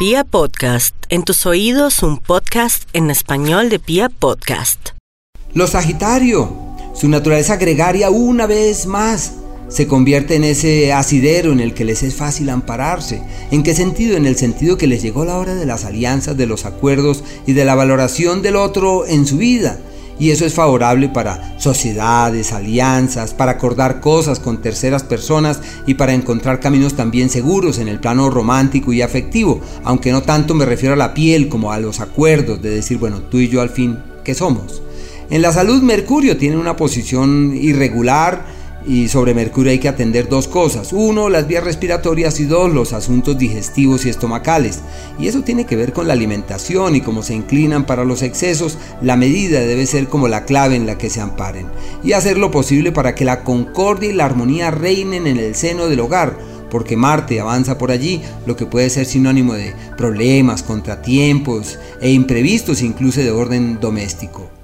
Pia Podcast, en tus oídos un podcast en español de Pia Podcast. Los Sagitario, su naturaleza gregaria una vez más se convierte en ese asidero en el que les es fácil ampararse. ¿En qué sentido? En el sentido que les llegó la hora de las alianzas, de los acuerdos y de la valoración del otro en su vida y eso es favorable para sociedades, alianzas, para acordar cosas con terceras personas y para encontrar caminos también seguros en el plano romántico y afectivo, aunque no tanto me refiero a la piel como a los acuerdos de decir, bueno, tú y yo al fin, ¿qué somos? En la salud Mercurio tiene una posición irregular, y sobre Mercurio hay que atender dos cosas. Uno, las vías respiratorias y dos, los asuntos digestivos y estomacales. Y eso tiene que ver con la alimentación y como se inclinan para los excesos, la medida debe ser como la clave en la que se amparen. Y hacer lo posible para que la concordia y la armonía reinen en el seno del hogar, porque Marte avanza por allí, lo que puede ser sinónimo de problemas, contratiempos e imprevistos incluso de orden doméstico.